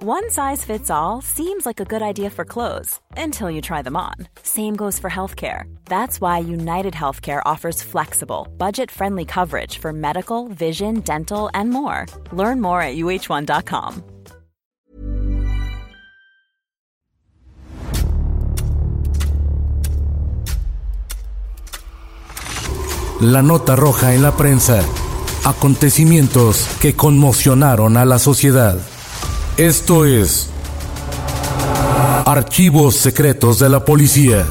One size fits all seems like a good idea for clothes until you try them on. Same goes for healthcare. That's why United Healthcare offers flexible, budget-friendly coverage for medical, vision, dental, and more. Learn more at uh1.com. La nota roja en la prensa. Acontecimientos que conmocionaron a la sociedad. Esto es Archivos Secretos de la Policía.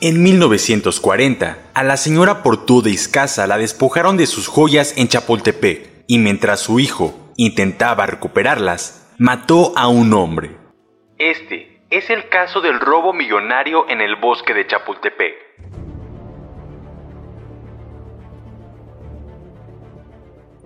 En 1940, a la señora Portú de Iscasa la despojaron de sus joyas en Chapultepec y mientras su hijo intentaba recuperarlas, mató a un hombre. Este es el caso del robo millonario en el bosque de Chapultepec.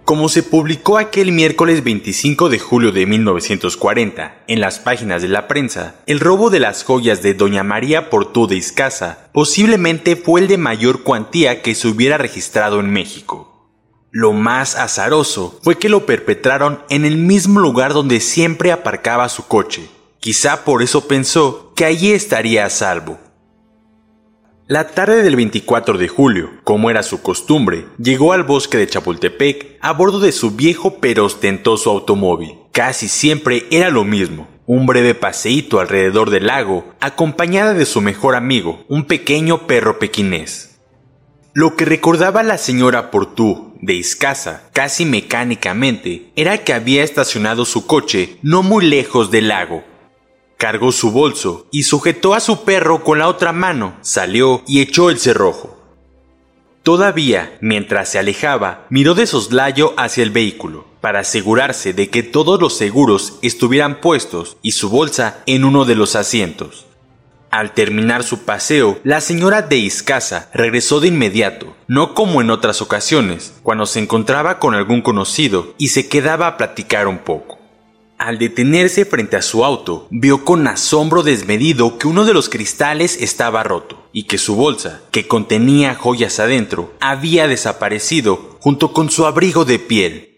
Como se publicó aquel miércoles 25 de julio de 1940 en las páginas de la prensa, el robo de las joyas de Doña María Portú de Iscasa posiblemente fue el de mayor cuantía que se hubiera registrado en México. Lo más azaroso fue que lo perpetraron en el mismo lugar donde siempre aparcaba su coche. Quizá por eso pensó que allí estaría a salvo. La tarde del 24 de julio, como era su costumbre, llegó al bosque de Chapultepec a bordo de su viejo pero ostentoso automóvil. Casi siempre era lo mismo, un breve paseíto alrededor del lago, acompañada de su mejor amigo, un pequeño perro pequinés. Lo que recordaba la señora Portú de Iscasa, casi mecánicamente, era que había estacionado su coche no muy lejos del lago, Cargó su bolso y sujetó a su perro con la otra mano, salió y echó el cerrojo. Todavía, mientras se alejaba, miró de soslayo hacia el vehículo, para asegurarse de que todos los seguros estuvieran puestos y su bolsa en uno de los asientos. Al terminar su paseo, la señora de Iscasa regresó de inmediato, no como en otras ocasiones, cuando se encontraba con algún conocido y se quedaba a platicar un poco. Al detenerse frente a su auto, vio con asombro desmedido que uno de los cristales estaba roto y que su bolsa, que contenía joyas adentro, había desaparecido junto con su abrigo de piel.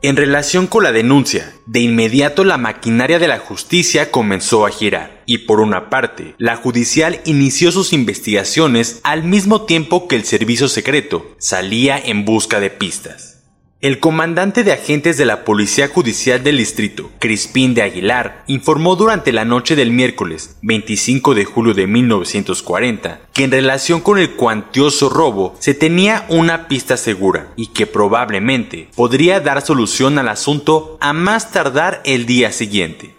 En relación con la denuncia, de inmediato la maquinaria de la justicia comenzó a girar, y por una parte, la judicial inició sus investigaciones al mismo tiempo que el servicio secreto salía en busca de pistas. El comandante de agentes de la Policía Judicial del Distrito, Crispín de Aguilar, informó durante la noche del miércoles 25 de julio de 1940 que en relación con el cuantioso robo se tenía una pista segura y que probablemente podría dar solución al asunto a más tardar el día siguiente.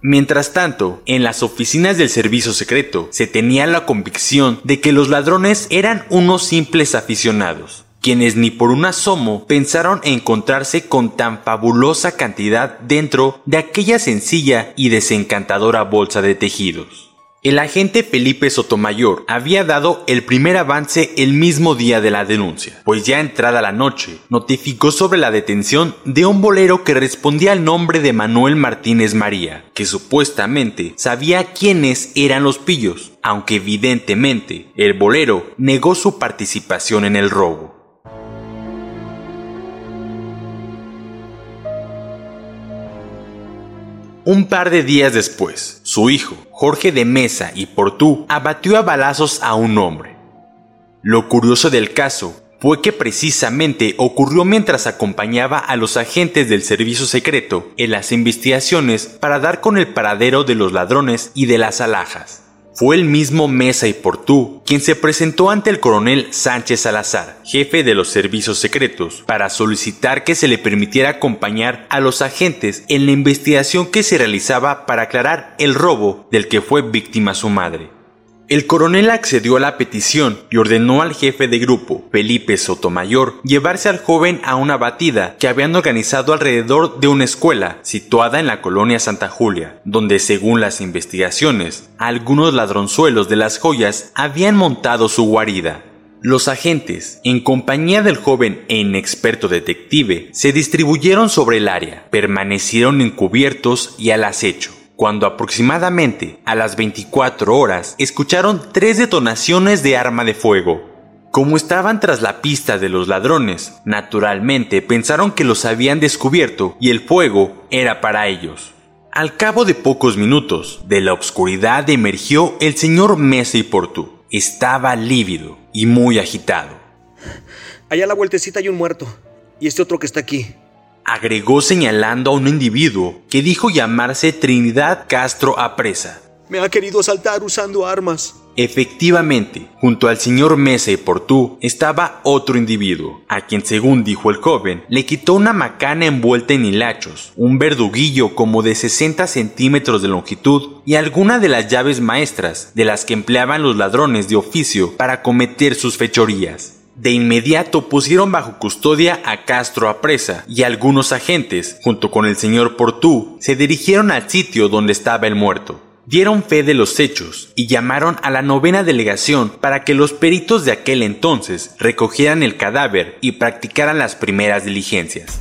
Mientras tanto, en las oficinas del servicio secreto se tenía la convicción de que los ladrones eran unos simples aficionados, quienes ni por un asomo pensaron encontrarse con tan fabulosa cantidad dentro de aquella sencilla y desencantadora bolsa de tejidos. El agente Felipe Sotomayor había dado el primer avance el mismo día de la denuncia, pues ya entrada la noche, notificó sobre la detención de un bolero que respondía al nombre de Manuel Martínez María, que supuestamente sabía quiénes eran los pillos, aunque evidentemente el bolero negó su participación en el robo. Un par de días después, su hijo, Jorge de Mesa y Portú, abatió a balazos a un hombre. Lo curioso del caso fue que precisamente ocurrió mientras acompañaba a los agentes del servicio secreto en las investigaciones para dar con el paradero de los ladrones y de las alhajas. Fue el mismo Mesa y Portú quien se presentó ante el coronel Sánchez Salazar, jefe de los servicios secretos, para solicitar que se le permitiera acompañar a los agentes en la investigación que se realizaba para aclarar el robo del que fue víctima su madre. El coronel accedió a la petición y ordenó al jefe de grupo, Felipe Sotomayor, llevarse al joven a una batida que habían organizado alrededor de una escuela situada en la colonia Santa Julia, donde según las investigaciones, algunos ladronzuelos de las joyas habían montado su guarida. Los agentes, en compañía del joven e inexperto detective, se distribuyeron sobre el área, permanecieron encubiertos y al acecho cuando aproximadamente a las 24 horas escucharon tres detonaciones de arma de fuego. Como estaban tras la pista de los ladrones, naturalmente pensaron que los habían descubierto y el fuego era para ellos. Al cabo de pocos minutos, de la oscuridad emergió el señor Mesa y Portu. Estaba lívido y muy agitado. Allá a la vueltecita hay un muerto. Y este otro que está aquí agregó señalando a un individuo que dijo llamarse Trinidad Castro Apresa. Me ha querido asaltar usando armas. Efectivamente, junto al señor Mesa y Portú estaba otro individuo, a quien según dijo el joven, le quitó una macana envuelta en hilachos, un verduguillo como de 60 centímetros de longitud y alguna de las llaves maestras de las que empleaban los ladrones de oficio para cometer sus fechorías. De inmediato pusieron bajo custodia a Castro a presa y algunos agentes, junto con el señor Portú, se dirigieron al sitio donde estaba el muerto. Dieron fe de los hechos y llamaron a la novena delegación para que los peritos de aquel entonces recogieran el cadáver y practicaran las primeras diligencias.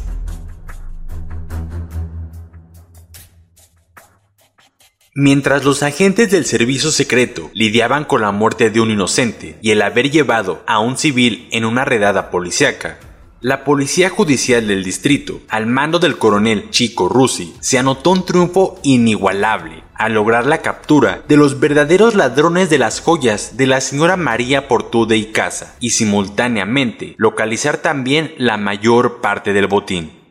Mientras los agentes del servicio secreto lidiaban con la muerte de un inocente y el haber llevado a un civil en una redada policiaca, la policía judicial del distrito, al mando del coronel Chico Rusi, se anotó un triunfo inigualable al lograr la captura de los verdaderos ladrones de las joyas de la señora María Portude y Casa y simultáneamente localizar también la mayor parte del botín.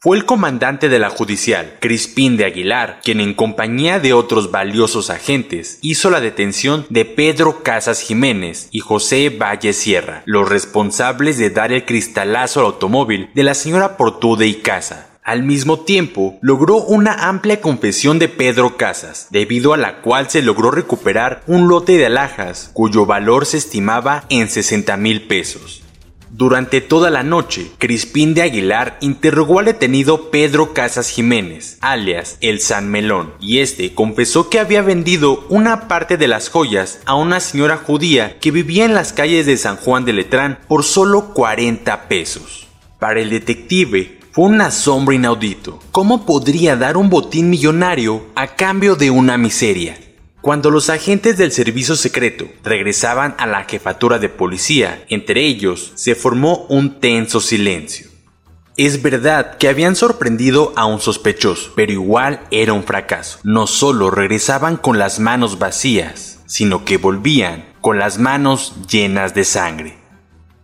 Fue el comandante de la judicial, Crispín de Aguilar, quien en compañía de otros valiosos agentes hizo la detención de Pedro Casas Jiménez y José Valle Sierra, los responsables de dar el cristalazo al automóvil de la señora Portude y Casa. Al mismo tiempo, logró una amplia confesión de Pedro Casas, debido a la cual se logró recuperar un lote de alhajas cuyo valor se estimaba en 60 mil pesos. Durante toda la noche, Crispín de Aguilar interrogó al detenido Pedro Casas Jiménez, alias el San Melón, y este confesó que había vendido una parte de las joyas a una señora judía que vivía en las calles de San Juan de Letrán por solo 40 pesos. Para el detective, fue un asombro inaudito. ¿Cómo podría dar un botín millonario a cambio de una miseria? Cuando los agentes del servicio secreto regresaban a la jefatura de policía, entre ellos se formó un tenso silencio. Es verdad que habían sorprendido a un sospechoso, pero igual era un fracaso. No solo regresaban con las manos vacías, sino que volvían con las manos llenas de sangre.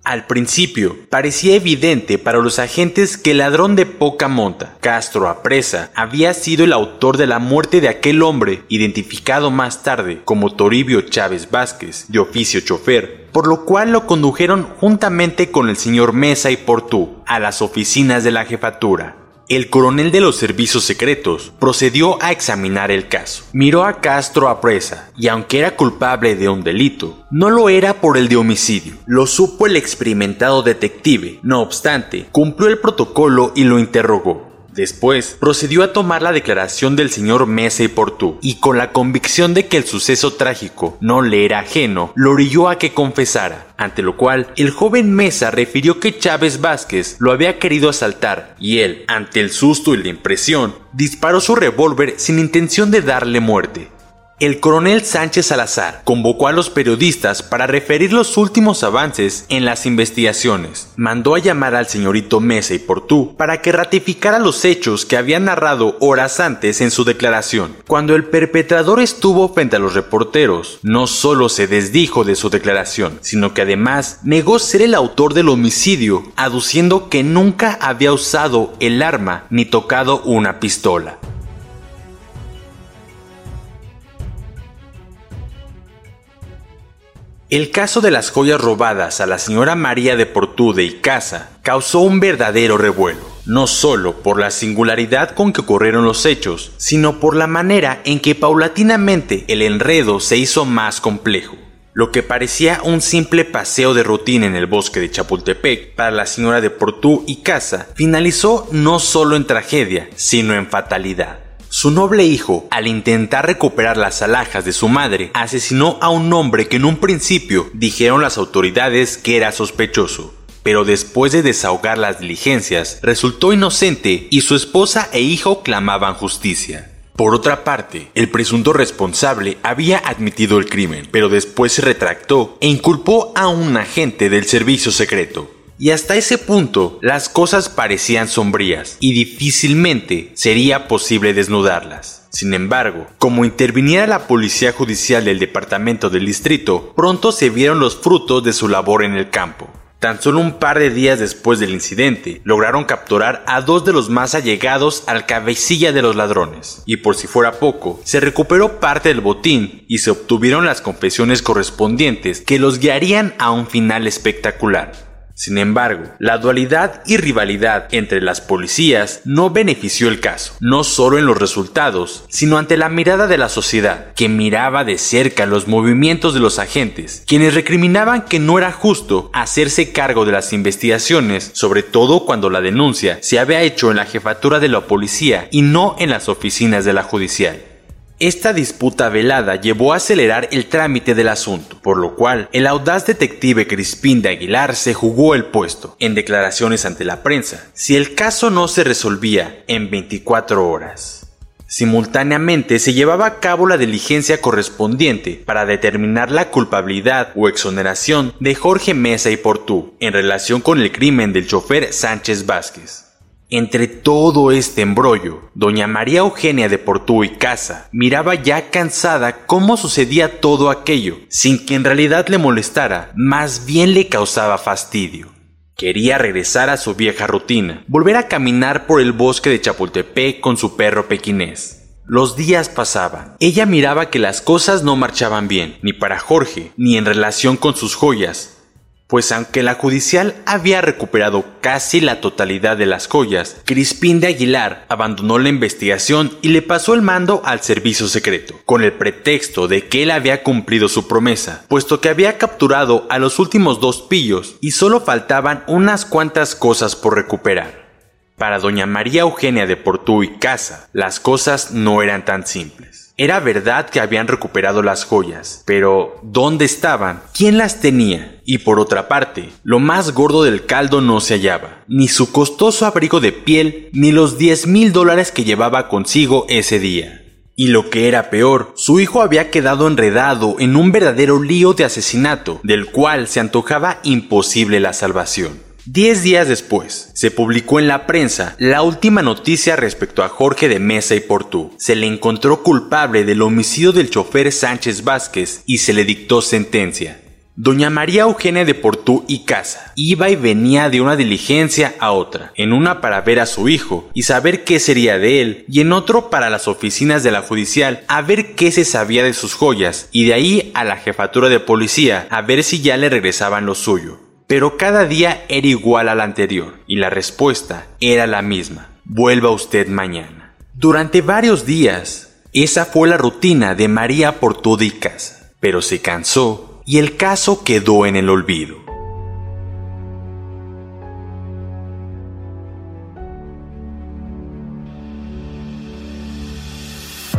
Al principio, parecía evidente para los agentes que el ladrón de poca monta, Castro Apresa, había sido el autor de la muerte de aquel hombre, identificado más tarde como Toribio Chávez Vázquez, de oficio chofer, por lo cual lo condujeron juntamente con el señor Mesa y Portú a las oficinas de la jefatura. El coronel de los servicios secretos procedió a examinar el caso. Miró a Castro a presa y aunque era culpable de un delito, no lo era por el de homicidio. Lo supo el experimentado detective. No obstante, cumplió el protocolo y lo interrogó. Después, procedió a tomar la declaración del señor Mesa y Portú, y con la convicción de que el suceso trágico no le era ajeno, lo orilló a que confesara, ante lo cual el joven Mesa refirió que Chávez Vázquez lo había querido asaltar, y él, ante el susto y la impresión, disparó su revólver sin intención de darle muerte. El coronel Sánchez Salazar convocó a los periodistas para referir los últimos avances en las investigaciones. Mandó a llamar al señorito Mesa y Portú para que ratificara los hechos que había narrado horas antes en su declaración. Cuando el perpetrador estuvo frente a los reporteros, no solo se desdijo de su declaración, sino que además negó ser el autor del homicidio, aduciendo que nunca había usado el arma ni tocado una pistola. El caso de las joyas robadas a la señora María de Portú de Icaza causó un verdadero revuelo, no solo por la singularidad con que ocurrieron los hechos, sino por la manera en que paulatinamente el enredo se hizo más complejo. Lo que parecía un simple paseo de rutina en el bosque de Chapultepec para la señora de Portú y Casa finalizó no solo en tragedia, sino en fatalidad. Su noble hijo, al intentar recuperar las alhajas de su madre, asesinó a un hombre que en un principio dijeron las autoridades que era sospechoso. Pero después de desahogar las diligencias, resultó inocente y su esposa e hijo clamaban justicia. Por otra parte, el presunto responsable había admitido el crimen, pero después se retractó e inculpó a un agente del servicio secreto. Y hasta ese punto las cosas parecían sombrías y difícilmente sería posible desnudarlas. Sin embargo, como interviniera la policía judicial del departamento del distrito, pronto se vieron los frutos de su labor en el campo. Tan solo un par de días después del incidente, lograron capturar a dos de los más allegados al cabecilla de los ladrones. Y por si fuera poco, se recuperó parte del botín y se obtuvieron las confesiones correspondientes que los guiarían a un final espectacular. Sin embargo, la dualidad y rivalidad entre las policías no benefició el caso, no solo en los resultados, sino ante la mirada de la sociedad, que miraba de cerca los movimientos de los agentes, quienes recriminaban que no era justo hacerse cargo de las investigaciones, sobre todo cuando la denuncia se había hecho en la jefatura de la policía y no en las oficinas de la judicial. Esta disputa velada llevó a acelerar el trámite del asunto, por lo cual el audaz detective Crispín de Aguilar se jugó el puesto, en declaraciones ante la prensa, si el caso no se resolvía en 24 horas. Simultáneamente se llevaba a cabo la diligencia correspondiente para determinar la culpabilidad o exoneración de Jorge Mesa y Portú en relación con el crimen del chofer Sánchez Vázquez. Entre todo este embrollo, doña María Eugenia de Portú y Casa miraba ya cansada cómo sucedía todo aquello, sin que en realidad le molestara, más bien le causaba fastidio. Quería regresar a su vieja rutina, volver a caminar por el bosque de Chapultepec con su perro pequinés. Los días pasaban. Ella miraba que las cosas no marchaban bien, ni para Jorge, ni en relación con sus joyas, pues aunque la judicial había recuperado casi la totalidad de las joyas, Crispín de Aguilar abandonó la investigación y le pasó el mando al servicio secreto, con el pretexto de que él había cumplido su promesa, puesto que había capturado a los últimos dos pillos y solo faltaban unas cuantas cosas por recuperar. Para doña María Eugenia de Portú y Casa, las cosas no eran tan simples. Era verdad que habían recuperado las joyas, pero ¿dónde estaban? ¿Quién las tenía? Y por otra parte, lo más gordo del caldo no se hallaba, ni su costoso abrigo de piel, ni los 10 mil dólares que llevaba consigo ese día. Y lo que era peor, su hijo había quedado enredado en un verdadero lío de asesinato, del cual se antojaba imposible la salvación. Diez días después, se publicó en la prensa la última noticia respecto a Jorge de Mesa y Portú. Se le encontró culpable del homicidio del chofer Sánchez Vázquez y se le dictó sentencia. Doña María Eugenia de Portú y Casa iba y venía de una diligencia a otra, en una para ver a su hijo y saber qué sería de él, y en otro para las oficinas de la judicial a ver qué se sabía de sus joyas, y de ahí a la jefatura de policía a ver si ya le regresaban lo suyo. Pero cada día era igual al anterior y la respuesta era la misma. Vuelva usted mañana. Durante varios días, esa fue la rutina de María Portudicas, pero se cansó y el caso quedó en el olvido.